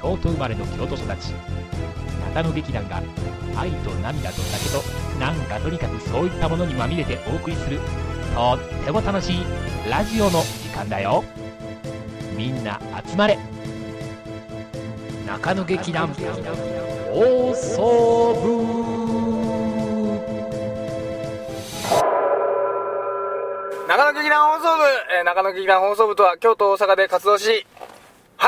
京都生まれの京都育ち。中野劇団が愛と涙と酒となんかとにかくそういったものにまみれてお送りするとっても楽しいラジオの時間だよ。みんな集まれ。中野劇団放送部。中野劇団放送部、えー中野劇団放送部とは京都大阪で活動し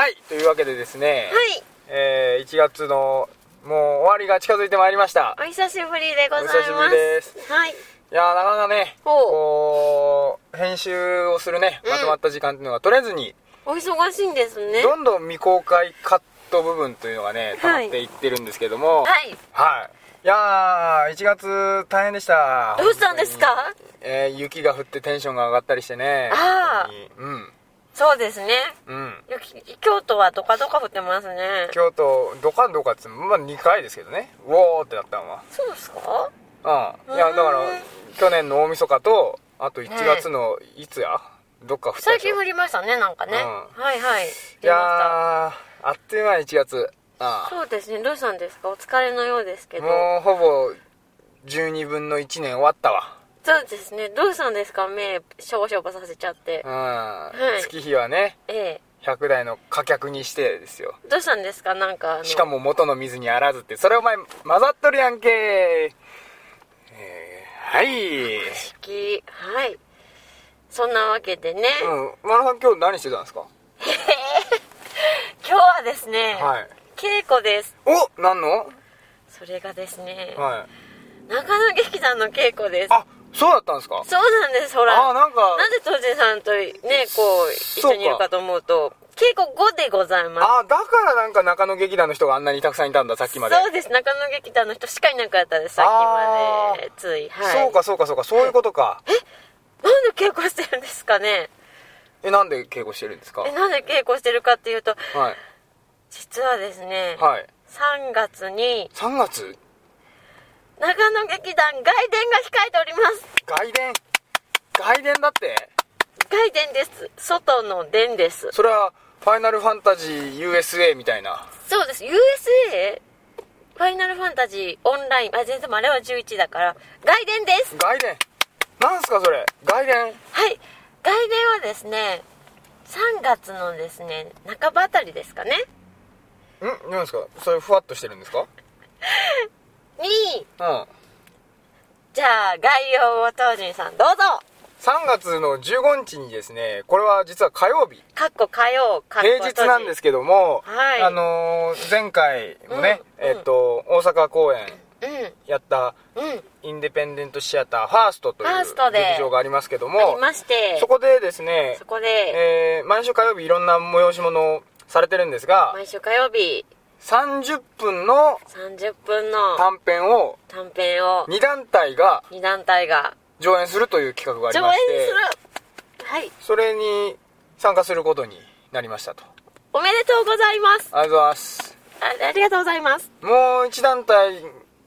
はいというわけでですね、はい。えー1月のもう終わりが近づいてまいりました。お久しぶりでございます。お久しぶりです。はい。いやーなかなかねこう編集をするねうん。まとまった時間っていうのが取れずに、お忙しいんですね。どんどん未公開カット部分というのがね溜まはいっていってるんですけども。はい。はい。いやー1月大変でした。どうしたんですか？えー雪が降ってテンションが上がったりしてね。あー。本当に。うんそうですね。うん。雪京都はどかどか降ってますね。京都どかどかっつってまあ2回ですけどね。うおーってなったのは。そうですか？うん。いやだから去年の大晦日とあと1月のいつや、どっか降った最近降りましたねなんかね、うはいはい。いやーあっという間に1月。あしたそうですね。どうしたんですか？お疲れのようですけあど。もうほぼ12分の1年終わったわそうですね。どうしたんですか？目しょぼしょぼさせちゃって。うん、い。月日はねええ。100台の貨客にしてですよ。どうしたんですか？なんかしかも元の水にあらずってそれお前混ざっとるやんけ。えー、はい。式はい。そんなわけでね、うん。マナさん今日何してたんですか？今日はですね、はい。稽古です。お何の？それがですね、はい。中野劇団の稽古です。あそうだったんですか？そうなんですほら。あなんかなんで当時さんとねこう一緒にいるかと思うと稽古後でございます。あだからなんか中野劇団の人があんなにたくさんいたんださっきまで。そうです。中野劇団の人しかいなかったですさっきまでつい。はい。そうかそうかそうかそういうことか。なんで稽古してるんですかね？えなんで稽古してるんですか？えなんで稽古してるかっていうとはい。実はですね、はい。3月に3月？長野劇団外伝が控えております。外伝？外伝だって？外伝です。外の伝です。それはファイナルファンタジー USA みたいな？そうです。USA ファイナルファンタジーオンライン。あ全然あれは11だから。外伝です。外伝？なんすかそれ？外伝？はい。外伝はですね3月のですね半ばあたりですかね。ん？なんですか？それふわっとしてるんですか？にうん。じゃあ概要を当人さんどうぞ。3月の15日にですねこれは実は火曜日。かっこ火曜かっこ平日なんですけども、はい。あのー前回もね、うん。えっと大阪公演うん。やったうん。インデペンデントシアターファーストというファーストで。劇場がありますけどあもりまして。そこでですねそこで。えー毎週火曜日いろんな催し物をされてるんですが毎週火曜日30分の30分の短編を短編を2団体が2団体が上演するという企画があり上演ましてするはい。それに参加することになりましたと。おめでとうございます。ありがとうございます。あありがとうございます。もう1団体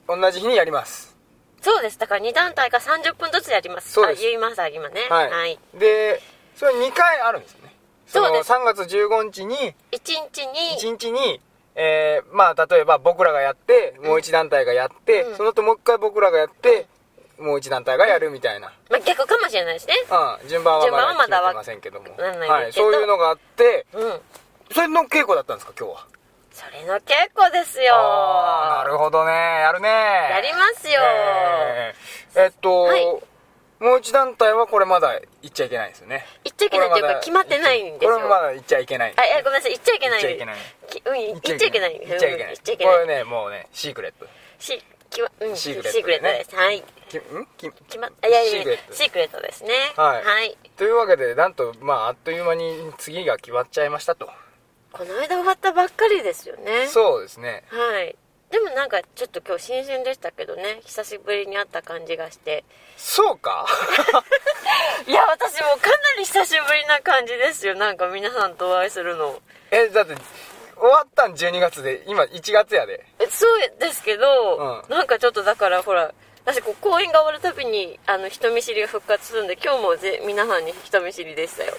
同じ日にやります。そうです。だから2団体が30分ずつやります。そうです。あ言いました今ね。はい、はい、でそれ2回あるんですよね。そうです。の3月15日に1日に1日に、えーまあ例えば僕らがやってもう1団体がやって、うん。その後もう一回僕らがやって、もう1団体がやるみたいな、まあ逆かもしれないですね。うん、順番はまだ決めてませんけども。はい、そういうのがあってうん。それの稽古だったんですか今日は？それの稽古ですよ。なるほどね。やるね。やりますよ、えーえっと、はい。もう1団体はこれまだ行っちゃいけないんですよねちゃいけないっていうか決まってないんですよ。これもまだ行っちゃいけない。あいやごめんなさい。言っちゃいけない。言っちゃいけない。きうん言っちゃいけない。言っちゃいけない。言っちゃいけない。これねもうねシークレット。しきわうんシシーークレットです。はい。きん？き決まあいやいやシークレット。シークレットですね。はい。はい。というわけでなんとまああっという間に次が決まっちゃいましたと。この間終わったばっかりですよね。そうですね。はいでもなんかちょっと今日新鮮でしたけどね。久しぶりに会った感じがして。そうか？いや私もかなり久しぶりな感じですよ。なんか皆さんとお会いするの。えだって終わったん12月で今1月やで。えそうですけど、うなんかちょっとだからほら私こう公演が終わるたびにあの人見知りが復活するんで今日もぜ皆さんに人見知りでしたよ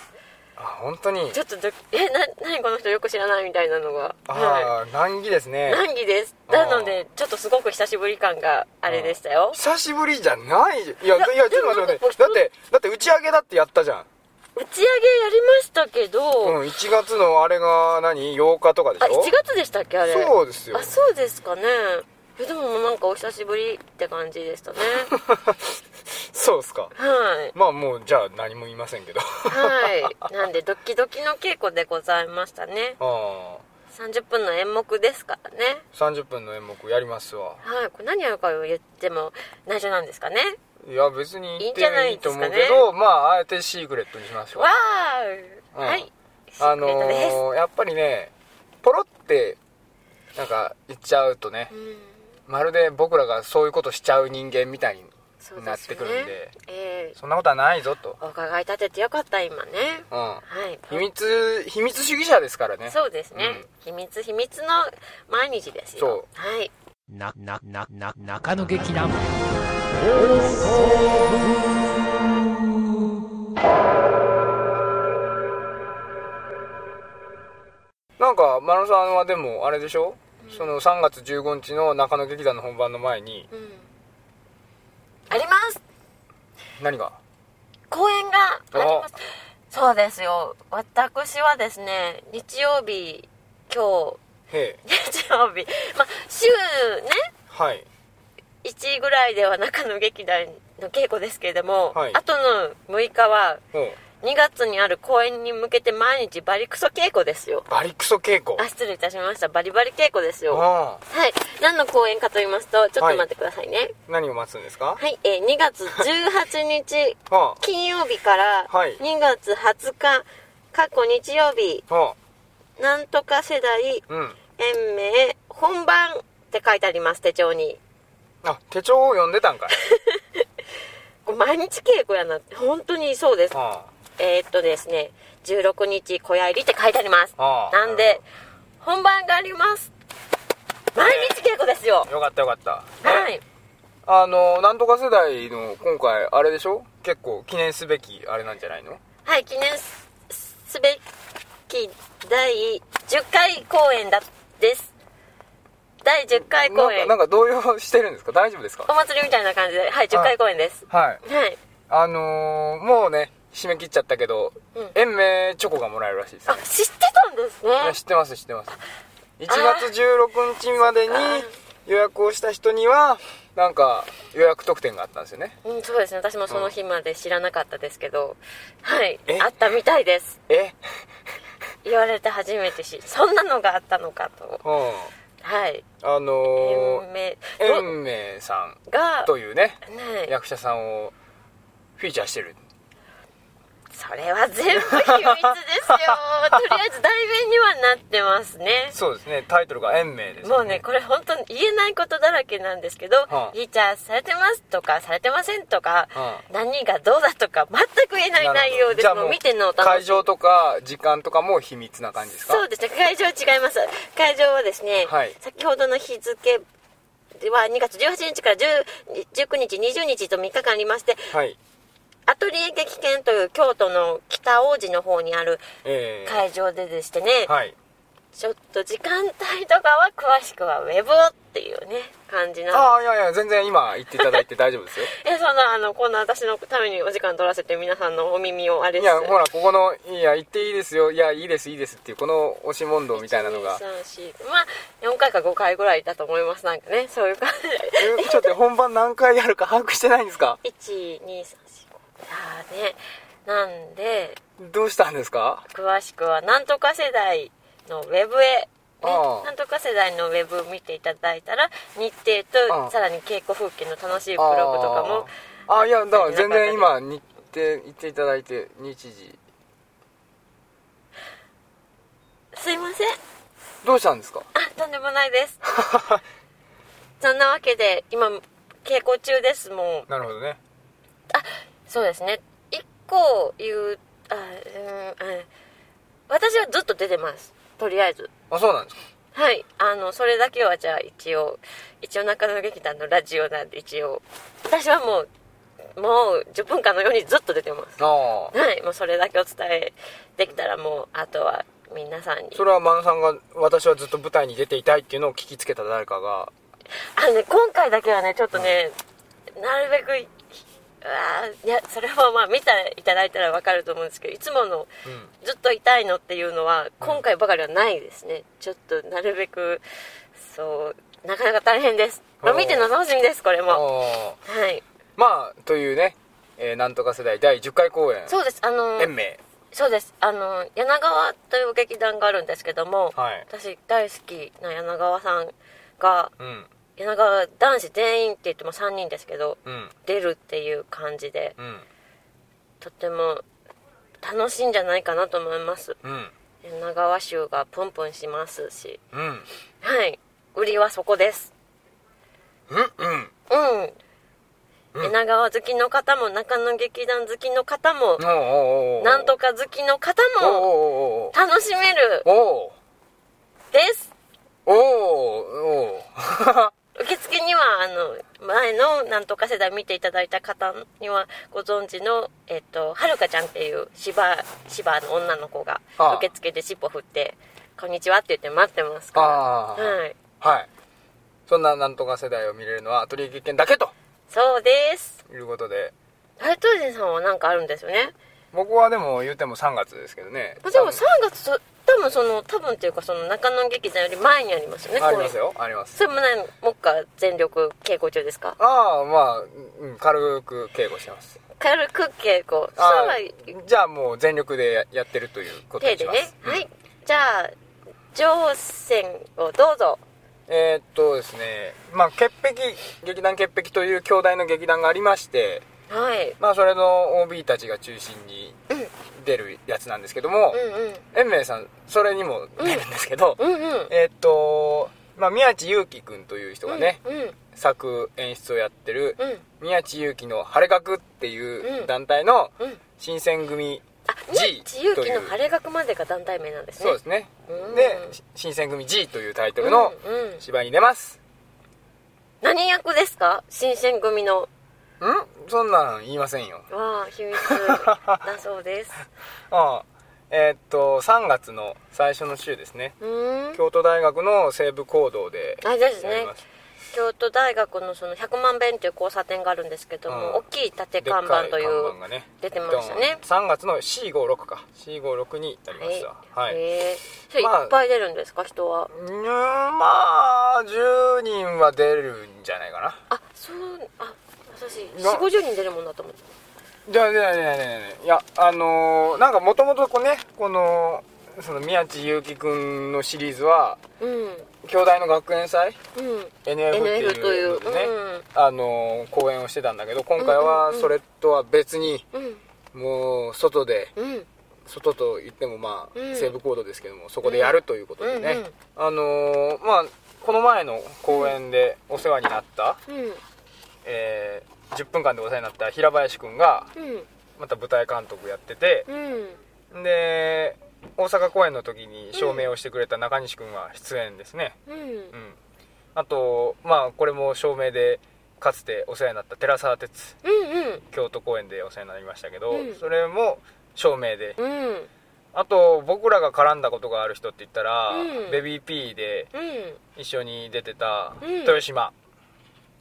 あ本当に。ちょっとどえな何この人よく知らないみたいなのが。あはあ難儀ですね。い難儀です。なのでちょっとすごく久しぶり感があれでしたよ。久しぶりじゃない。いやいやいやちょっと待って待って。だってだって打ち上げだってやったじゃん。打ち上げやりましたけど、うん1月のあれが何？8日とかでしあょ1月でしたっけあれ？そうですよ。あそうですかね。えでもなんかお久しぶりって感じでしたね そうですか。はい。まあもうじゃあ何も言いませんけど。はい。なんでドキドキの稽古でございましたね。ああ。30分の演目ですからね。30分の演目やりますわ。はい。これ何やるかを言っても内緒なんですかね。いや別に言っいいんじゃないていいと思うけどまああえてシークレットにしましょうわうん。ーはいあのー、やっぱりねポロってなんか言っちゃうとねうん。まるで僕らがそういうことしちゃう人間みたいになってくるんで。えそんなことはないぞと、ーお伺い立ててよかった今ね。うん、はい。秘密秘密主義者ですからね。そうですね、秘密秘密の毎日ですよ。はい。な、な、な、な、中野劇団。なんか真野さんはでもあれでしょ、その3月15日の中野劇団の本番の前にうんあります。何が？公演があ。ります。そうですよ。私はですね日曜日今日日曜日まあ週ねはい。1ぐらいでは中野劇団の稽古ですけれども、はい。あとの6日はおう2月にある公演に向けて毎日バリクソ稽古ですよ。バリクソ稽古？あ失礼いたしました。バリバリ稽古ですよ。あはい。何の公演かと言いますとちょっと待ってくださいね。あ何を待つんですか？はい、えー2月18日 は金曜日からはい。2月20日過去日曜日あはなんとか世代あうん。延命本番って書いてあります手帳に。あ手帳を読んでたんかい。毎日稽古やなって。本当にそうです。はえーっとですね16日小屋入りって書いてあります。なんで本番があります。毎日稽古ですよ。よかったよかった。はい。あのなんとか世代の今回あれでしょ？結構記念すべきあれなんじゃないの？はい記念すすべき第10回公演だです。第10回公演。なんかなんか動揺してるんですか？大丈夫ですか？お祭りみたいな感じで。はい10回公演です。はい。はい。あのー、もうね締め切っちゃったけど、うん。延命チョコがもらえるらしいですねあ知ってたんですね。知ってます知ってます。1月16日までに予約をした人にはなんか予約特典があったんですよね。うん、そうですね。私もその日まで知らなかったですけど、はい。え？あったみたいです。え？言われて初めて知そんなのがあったのかと。うん。はい。あのー、延命。さんがというねね役者さんをフィーチャーしてるそれは全部秘密ですよ。とりあえず題名にはなってますね。そうですね。タイトルが延命ですもうねこれ本当に言えないことだらけなんですけど、はあ。フィーチャーされてますとかされてませんとか、は何がどうだとか全く言えない内容ですもう見てのお楽しみ。会場とか時間とかも秘密な感じですか？そうですね。会場違います。会場はですね、はい。先ほどの日付は2月18日から10 19日20日と3日間ありましてはいアトリエ劇研という京都の北大路の方にあるえー、会場ででしてね、はい。ちょっと時間帯とかは詳しくはウェブをっていうね感じなああいやいや全然今言っていただいて大丈夫ですよ。えそんなあのこんな私のためにお時間取らせて皆さんのお耳をあれいやほらここの「いや言っていいですよ。いやいいですいいです」っていうこの押し問答みたいなのが。123まあ4回か5回ぐらいだと思います。なんかねそういう感じ。ちょっと本番何回やるか把握してないんですか？12345ああねなんでどうしたんですか？詳しくはなんとか世代のウェブへ、ね、ああ。なんとか世代のウェブ見ていただいたら日程ああ。とさらに稽古風景の楽しいブログとかもあーあいやだから全然今日程言っていただいて日時。すいません。どうしたんですか？あとんでもないです。そんなわけで今稽古中ですもんなるほどねそうですね。一個言うあうんうん私はずっと出てます。とりあえず。あそうなんですか。はい。あのそれだけはじゃあ一応一応中野劇団のラジオなんで一応。私はもうもう10分間のようにずっと出てます。ああ。はい。もうそれだけお伝えできたらもうあとは皆さんに。それはマンさんが私はずっと舞台に出ていたいっていうのを聞きつけた誰かが。あのね今回だけはねちょっとね、なるべくいやそれはまあ見ていただいたら分かると思うんですけどいつものうん。ずっと痛いのっていうのは今回ばかりはないですね、ちょっとなるべくそうなかなか大変です。見ての楽しみですこれも。はい。まあというね、えーなんとか世代第10回公演。そうです。あの延命。そうです。あの柳川という劇団があるんですけども、はい。私大好きな柳川さんがうん柳川男子全員って言っても3人ですけどうん。出るっていう感じでうん。とっても楽しいんじゃないかなと思います。うん。柳川州がプンプンしますし。うん。はい。売りはそこです。うんうん。柳川好きの方も中野劇団好きの方もなんとか好きの方も楽しめるです。おうおう 受付にはあの前のなんとか世代見ていただいた方にはご存知の、えっと、はるかちゃんっていう芝芝の女の子が受付で尻尾振って「こんにちは」って言って待ってますから。はい。はい。そんななんとか世代を見れるのはアトリエ劇研だけと。そうです。いうことで。ハイトージンさんは何かあるんですよね僕はでも言うても3月ですけどね。でも3月そ多分その多分っていうかその中野劇団より前にありますよねありますよ。あります。それもねもっか全力稽古中ですか？ああまあ、うん、軽く稽古してます。軽く稽古。じゃあもう全力でややってるということ手でねにします、うん。はい。じゃあ乗船をどうぞ。えーっとですね。まあ潔癖劇団潔癖という兄弟の劇団がありましてはい。まあそれの OB たちが中心に出るやつなんですけどもうん延明さんそれにも出るんですけど、うんうん。うんえーっとまあ宮地祐樹君という人がね、うんうん。作演出をやってるうん。宮地祐樹の晴れ学っていううん。団体のうん。新選組あ G 自由記のという晴れ学までが団体名なんですね。そうですね。うん。で新選組 G というタイトルのうんうん。芝居に出ます。何役ですか？新選組のん？そんなん言いませんよ。わあ秘密。だそうです。ああえーっと3月の最初の週ですね。うーん。京都大学の西部講堂であれですね。京都大学のその100万遍という交差点があるんですけども、うん。大きい縦看板という看板がね。出てましたね。3月の C56 か。C56 になりますわ。はい、へえいまあっぱい出るんですか人は？うーんまあ10人は出るんじゃないかな。あそうあ私な。4 5 0人出るもんだと思って。じゃあいやいやいやいや。いやあのーなんかもともとこうねこのその宮地祐樹くんのシリーズはうん。兄弟の学園祭？うん。NF っていうね、うん。あのー公演をしてたんだけど今回はそれとは別にうん。もう外でうん。外と言ってもまあ、うん。西部コードですけどもそこでやるということでね、うんうん。あのーまあこの前の公演でお世話になった、うんえー10分間でお世話になった平林くんがうん。また舞台監督やっててうん。で大阪公演の時に照明をしてくれた中西くんは出演ですね。うん。うん。あとまあこれも照明でかつてお世話になった寺澤哲うんうん。京都公演でお世話になりましたけど、うん。それも照明で。うん。あと僕らが絡んだことがある人って言ったら、うん。ベビー P でうん。一緒に出てたうん。豊島、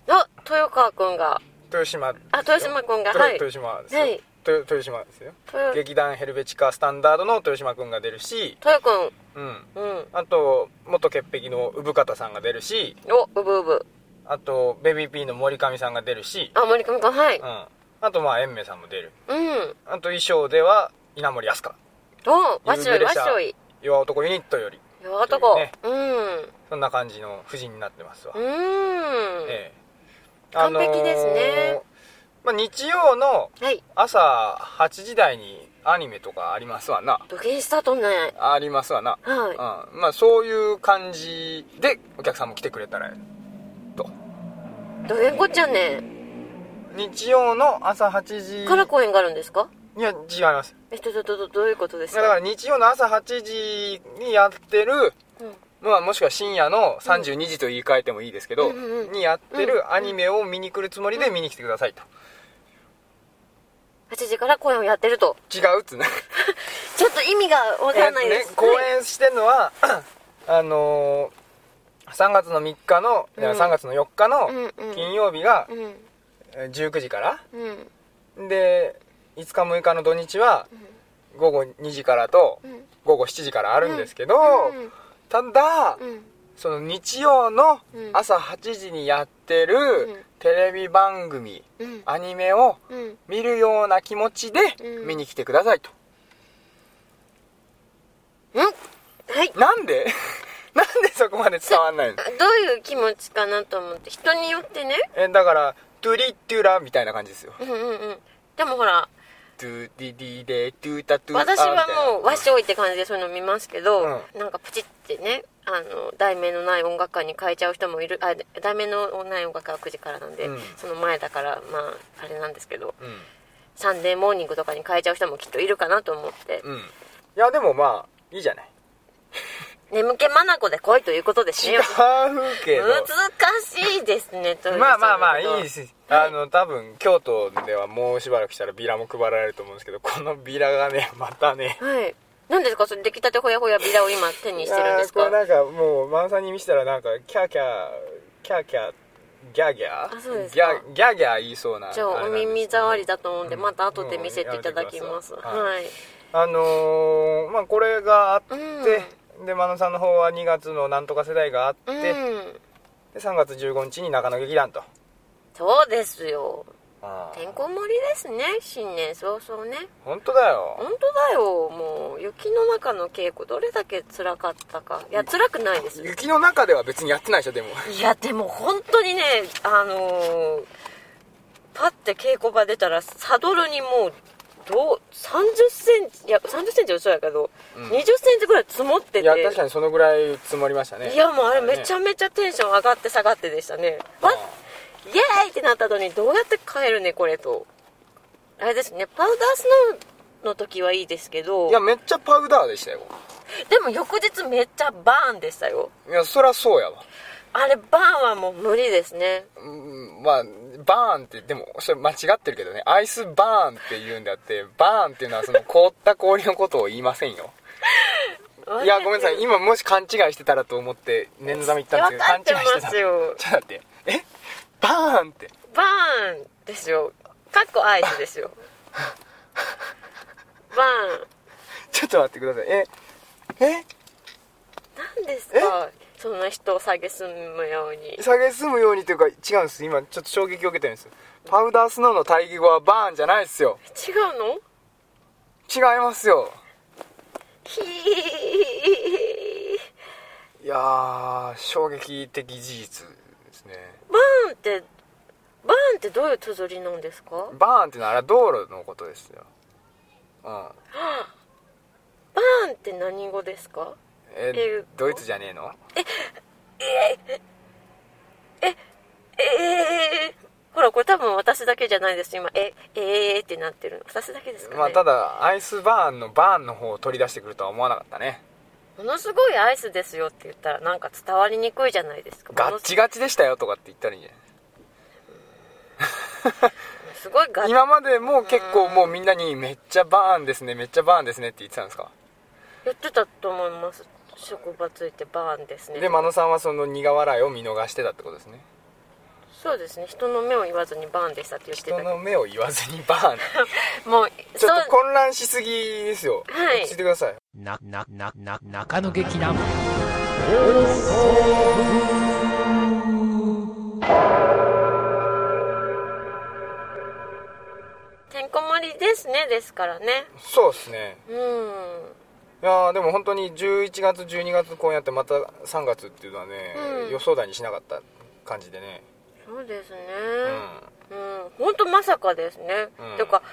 あ豊川くんが。豊島あ豊島くんがとはい。豊島ですよ、はい。豊豊島ですよ。豊。劇団ヘルベチカスタンダードの豊島くんが出るし、豊くうん、んうん。あと元潔癖の産方さんが出るし。おうぶうぶ。あとベビー P の森上さんが出るし、あ森上くんはい。うん、あとまあ延明さんも出る。うん。あと衣装では稲森飛鳥おわっしょいわっしょい。弱男ユニットより。よ男。ね。うん。そんな感じの布陣になってますわ、うん。ええ完璧ですね。まあ、日曜のはい。朝8時台にアニメとかありますわな。土下スタートね。ありますわな、はうん、まあそういう感じでお客さんも来てくれたらと。いどげんこっちゃんね。日曜の朝8時。から公演があるんですか？いや違います。えっとどどどどういうことですだからか日曜の朝8時にやってるうんまあ、もしくは深夜の32時と言い換えてもいいですけど、うんうんうん。にやってるアニメを見に来るつもりで見に来てくださいと。8時から公演をやってると。違うっつうね ちょっと意味がわからないです、えっとね公演してるのは あのー、3月の3日の、うん。3月の4日のうんうん。金曜日がうん。えー19時からうん。で5日6日の土日は午後2時からとうん。午後7時からあるんですけど、うんただうん。その日曜のうん。朝8時にやってるうん。テレビ番組うん。アニメをうん。見るような気持ちでうん。見に来てくださいと、うん。はい。なんで？なんでそこまで伝わんないの？どういう気持ちかなと思って。人によってね。えだからトゥリットゥラみたいな感じですよ。うんうんうん。でもほらトゥディディレトゥタトゥ私はもう和し尚って感じでそういうの見ますけど、うなんかプチってねあの題名のない音楽家に変えちゃう人もいるあ題名のない音楽家は9時からなんで、うんその前だからまああれなんですけどうんサンデーモーニングとかに変えちゃう人もきっといるかなと思って、うんいやでもまあいいじゃない眠気まなこで来いということですね違うけど難しいですねとまあまあまあいいですあの多分京都ではもうしばらくしたらビラも配られると思うんですけどこのビラがね またね。はい。何ですかそれ出来たてほやほやビラを今手にしてるんですか？これなんかもうマンさんに見せたらなんかキャーキャーキャーキャーギャ。ーギャーギか。ャーギャーギャー言いそうなじゃあお耳障りだと思うんでうんまた後で見せていただきます、はい。あのーまあこれがあって、うんで真野さんの方は2月のなんとか世代があって、うん。で3月15日に中野劇団と。そうですよ。てんこ盛りですね新年早々ね。本当だよ。本当だよ。もう雪の中の稽古どれだけ辛かったか。いや辛くないですよ。雪の中では別にやってないでしょでも。いやでも本当にねあのーパッて稽古場出たらサドルにもうどう30センチいや30センチは嘘やけど、うん。20センチぐらい積もってて。いや確かにそのぐらい積もりましたね。いやもうあれめちゃねめちゃテンション上がって下がってでしたね。わイエーイってなった後にどうやって帰るねこれと。あれですねパウダースノーの時はいいですけど。いやめっちゃパウダーでしたよ。でも翌日めっちゃバーンでしたよ。いやそりゃそうやわあれバーンはもう無理ですね。うんまあバーンってでもそれ間違ってるけどね。アイスバーンって言うんであってバーンっていうのはその凍った氷のことを言いませんよ。いやごめんなさい。今もし勘違いしてたらと思って念のため言ったんですけど勘違いしてたちょっと待って。え？バーンって。バーンですよ。かっこアイスですよ。バーン。ちょっと待ってください。え？え？何ですか？そんな人を蔑むように。下げすむようにというか違うんです。今ちょっと衝撃を受けてるんですパウダースノーの対義語はバーンじゃないですよ。違うの？違いますよ。ひー。いやー衝撃的事実ですね。バーンってバーンってどういう綴りなんですか？バーンってのはあれは道路のことですよ。うん。バーンって何語ですか？ええドイツじゃねえの？ええー、ほらこれ多分私だけじゃないです今ええーってなってるの私だけですかね、まあただアイスバーンのバーンの方を取り出してくるとは思わなかったねものすごいアイスですよって言ったらなんか伝わりにくいじゃないですかガッチガチでしたよとかって言ったらいいんじゃすごいガッない今までも結構もうみんなにめっちゃバーンですねめっちゃバーンですねって言ってたんですかやってたと思います職場ついてバーンですね。で真野さんはその苦笑いを見逃してたってことですね。そうですね。人の目を言わずにバーンでしたって言ってた人の目を言わずにバーン。もう ちょっと混乱しすぎですよ。はい。落ち着いてください。な、な、な、な、中野劇団。てんこ盛りですねですからね。そうですね。うんいやーでも本当に11月12月公演やってまた3月っていうのはね、うん。予想だにしなかった感じでね。そうですね。ううん。本当まさかですね、うん。というか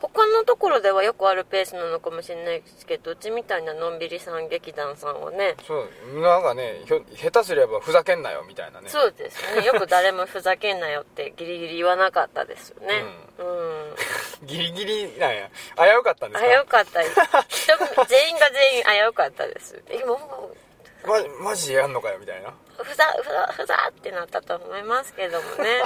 他のところではよくあるペースなのかもしれないですけどうちみたいなのんびりさん劇団さんはね。そう。なんかね下手すればふざけんなよみたいなね。そうですね。よく誰もふざけんなよってギリギリ言わなかったですよね。うん、ギリギリなんや。危うかったんですか？危うかったです。人全員が全員危うかったです。えもうマジやんのかよみたいな。ふざふざふざってなったと思いますけどもね。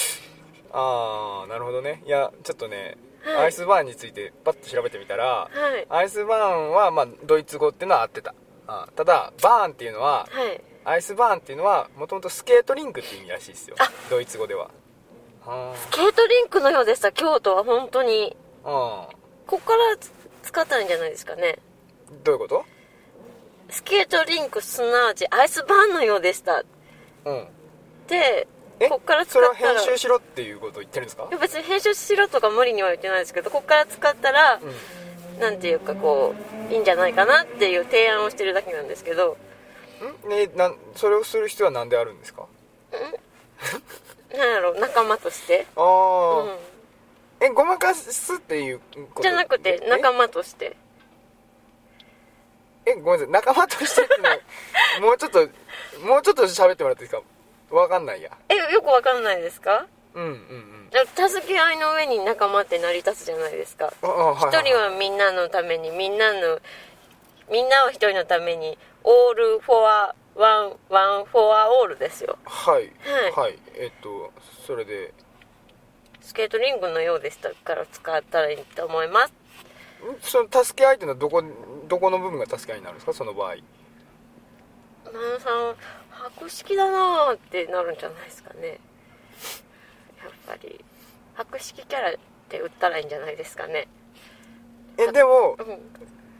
ああなるほどね。いやちょっとねはい。アイスバーンについてパッと調べてみたらはい。アイスバーンはまあドイツ語っていうのは合ってた。あただバーンっていうのははい。アイスバーンっていうのはもともとスケートリンクっていう意味らしいですよ。あ。ドイツ語でははスケートリンクのようでした。京都は本当に。あここからつ使ったらいいんじゃないですかね。うんどういうこと？スケートリンクすなわちアイスバーンのようでした。うん。でえ？こっから使それはったら編集しろっていうことを言ってるんですか？別に編集しろとか無理には言ってないですけどこっから使ったら、うん。なんていうかこういいんじゃないかなっていう提案をしてるだけなんですけど。ん？ねなんそれをする必要は何であるんですか？なんやろう仲間として、ああ、うん、えごまかすっていうこと？じゃなくて仲間として。ええごめんなさい。仲間としてってのは もうちょっともうちょっと喋ってもらっていいですか？わかんないや。えよくわかんないですか？うんうんうん。助け合いの上に仲間って成り立つじゃないですか。ああはい一人はみんなのためにみんなのみんなは一人のために all for one, one for all ですよ。はい。ははい。えっとそれで。スケートリングのようでしたから使ったらいいと思います。ん？その助け合いっていうのはどこどこの部分が助け合いになるんですか？その場合。マナさん博識だなーってなるんじゃないですかね。やっぱり。博識キャラって売ったらいいんじゃないですかね。えでもうん。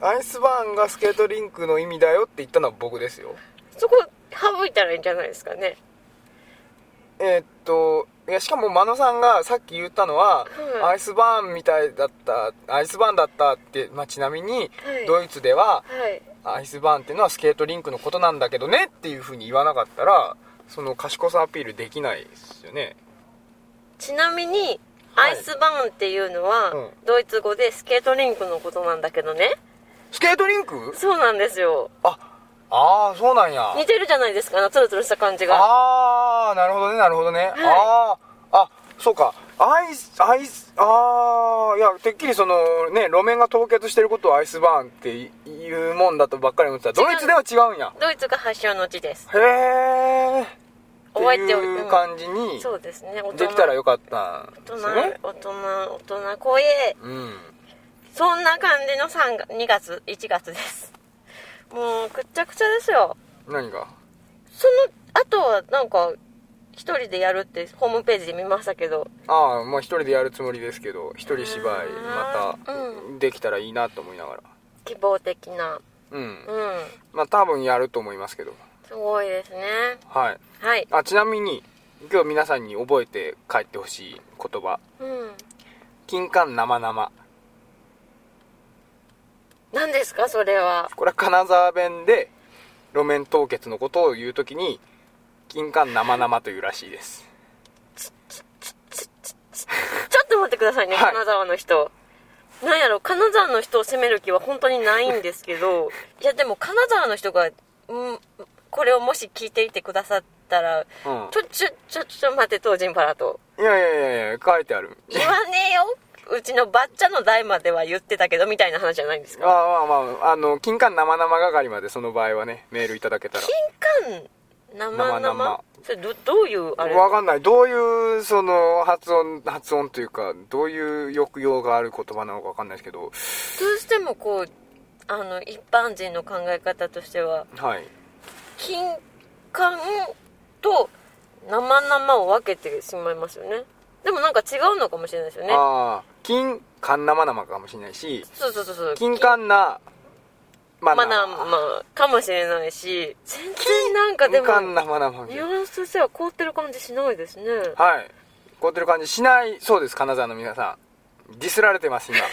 アイスバーンがスケートリンクの意味だよって言ったのは僕ですよそこ省いたらいいんじゃないですかね。えーっといやしかも真野さんがさっき言ったのは、うんアイスバーンみたいだったアイスバーンだったって、まあ、ちなみに、はい。ドイツでははい。アイスバーンっていうのはスケートリンクのことなんだけどねっていうふうに言わなかったらその賢さアピールできないですよね。ちなみにはい。アイスバーンっていうのは、うん。ドイツ語でスケートリンクのことなんだけどね。スケートリンク？そうなんですよ。ああーそうなんや。似てるじゃないですかツルツルした感じが。ああなるほどねなるほどね、あああそうか。アイスアイスああいやてっきりそのね路面が凍結してることをアイスバーンっていうもんだとばっかり思ってた。ドイツでは違うんや。ドイツが発祥の地です。へえっていう感じにそうですね。大人。できたらよかったん大人ですね大人大人声うん。そんな感じの3月2月1月ですもうくっちゃくちゃですよ。何が？そのあとはなんか一人でやるってホームページで見ましたけど。ああもう一人でやるつもりですけど一人芝居またうできたらいいなと思いながら。希望的な。うん。うん。まあ多分やると思いますけど。すごいですね。はい。はい。あちなみに今日皆さんに覚えて帰ってほしい言葉。うん。金柑生々何ですかそれは？これは金沢弁で路面凍結のことを言うときに金柑生々というらしいです。ちょっと待ってくださいね、はい。金沢の人。なんやろ金沢の人を責める気は本当にないんですけど いやでも金沢の人が、うん、これをもし聞いていてくださったらうん。ちょちょちょちょ待って東神パラと。いやいやいやいや書いてある。言わねえようちのバッチャの代までは言ってたけどみたいな話じゃないんですあか？まあまああの金柑生々係までその場合はねメールいただけたら。金柑生々？それどどういうあれ？わかんない。どういうその発音発音というかどういう抑揚がある言葉なのかわかんないですけど。どうしてもこうあの一般人の考え方としてははい。金柑と生々を分けてしまいますよね。でもなんか違うのかもしれないですよね。ああ金柑生々かもしれないしそうそうそうそう。金柑なままだまあかもしれないし全然なんかでも金柑生々ニュアンスとしては凍ってる感じしないですね。はい。凍ってる感じしないそうです金沢の皆さん。ディスられてます今。はい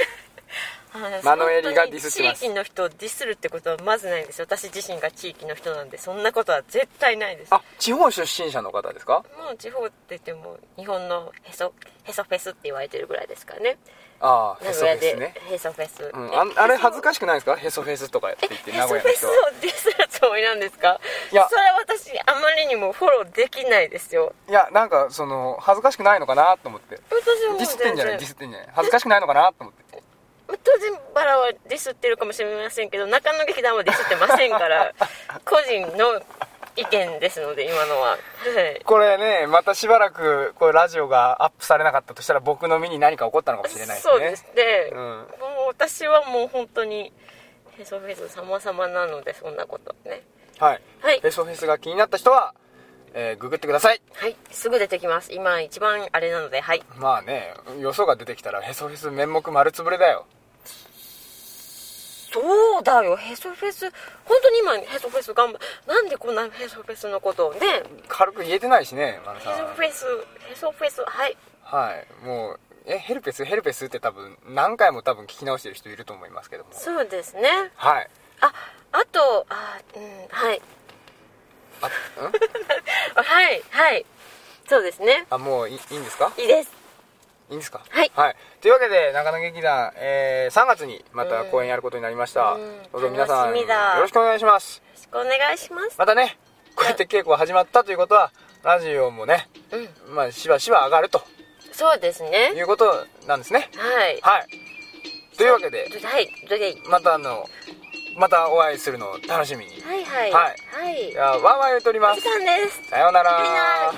マノエリがディスってます。地域の人をディスるってことはまずないんですよ。私自身が地域の人なんでそんなことは絶対ないです。あ地方出身者の方ですか？もう地方って言っても日本のへそへそフェスって言われてるぐらいですからね。ああへそフェスね。へそフェス、うん、ああれ恥ずかししくないですか？へそフェスとかって言ってへそフェスをディスるつもりなんですか？いや。それは私あまりにもフォローできないですよ。いやなんかその恥ずかしくないのかなと思って。私はもうディスってんじゃない？ディスってんじゃない？恥ずかしくないのかなと思って当時バラはディスってるかもしれませんけど中野劇団はディスってませんから 個人の意見ですので今のは。はい。これねまたしばらくこれラジオがアップされなかったとしたら僕の身に何か起こったのかもしれないですね。そうです。ね、うん。もう私はもう本当にへそフェス様々なのでそんなことね。はい。はい。フェソフェスが気になった人は、えーググってください。はい。すぐ出てきます。今一番あれなのではい。まあねよそが出てきたらヘソフェス面目丸つぶれだよそうだよ。へそフェス。本当に今へそフェス頑張なんでこんなへそフェスのことをね。軽く言えてないしねマナへさん。そフェスへそフェスはい。はい。もうえヘルペスヘルペスって多分何回も多分聞き直してる人いると思いますけども。そうですね。はい。ああとあうんはい。あん？あ はいはい。そうですね。あもういいいいんですか？いいですいいんですか？はい。というわけで中野劇団、えー3月にまた公演やることになりました、うん。どうぞ皆さんよろしくお願いします。よろしくお願いします。またねこうやって稽古が始まったということはラジオもね、うん。まあ、しばしば上がると。そうですね。いうことなんですね。はい。はい。というわけではい。またあのまたお会いするのを楽しみに。はいはい。はい。はい。いやワンワン言うとります。さようなら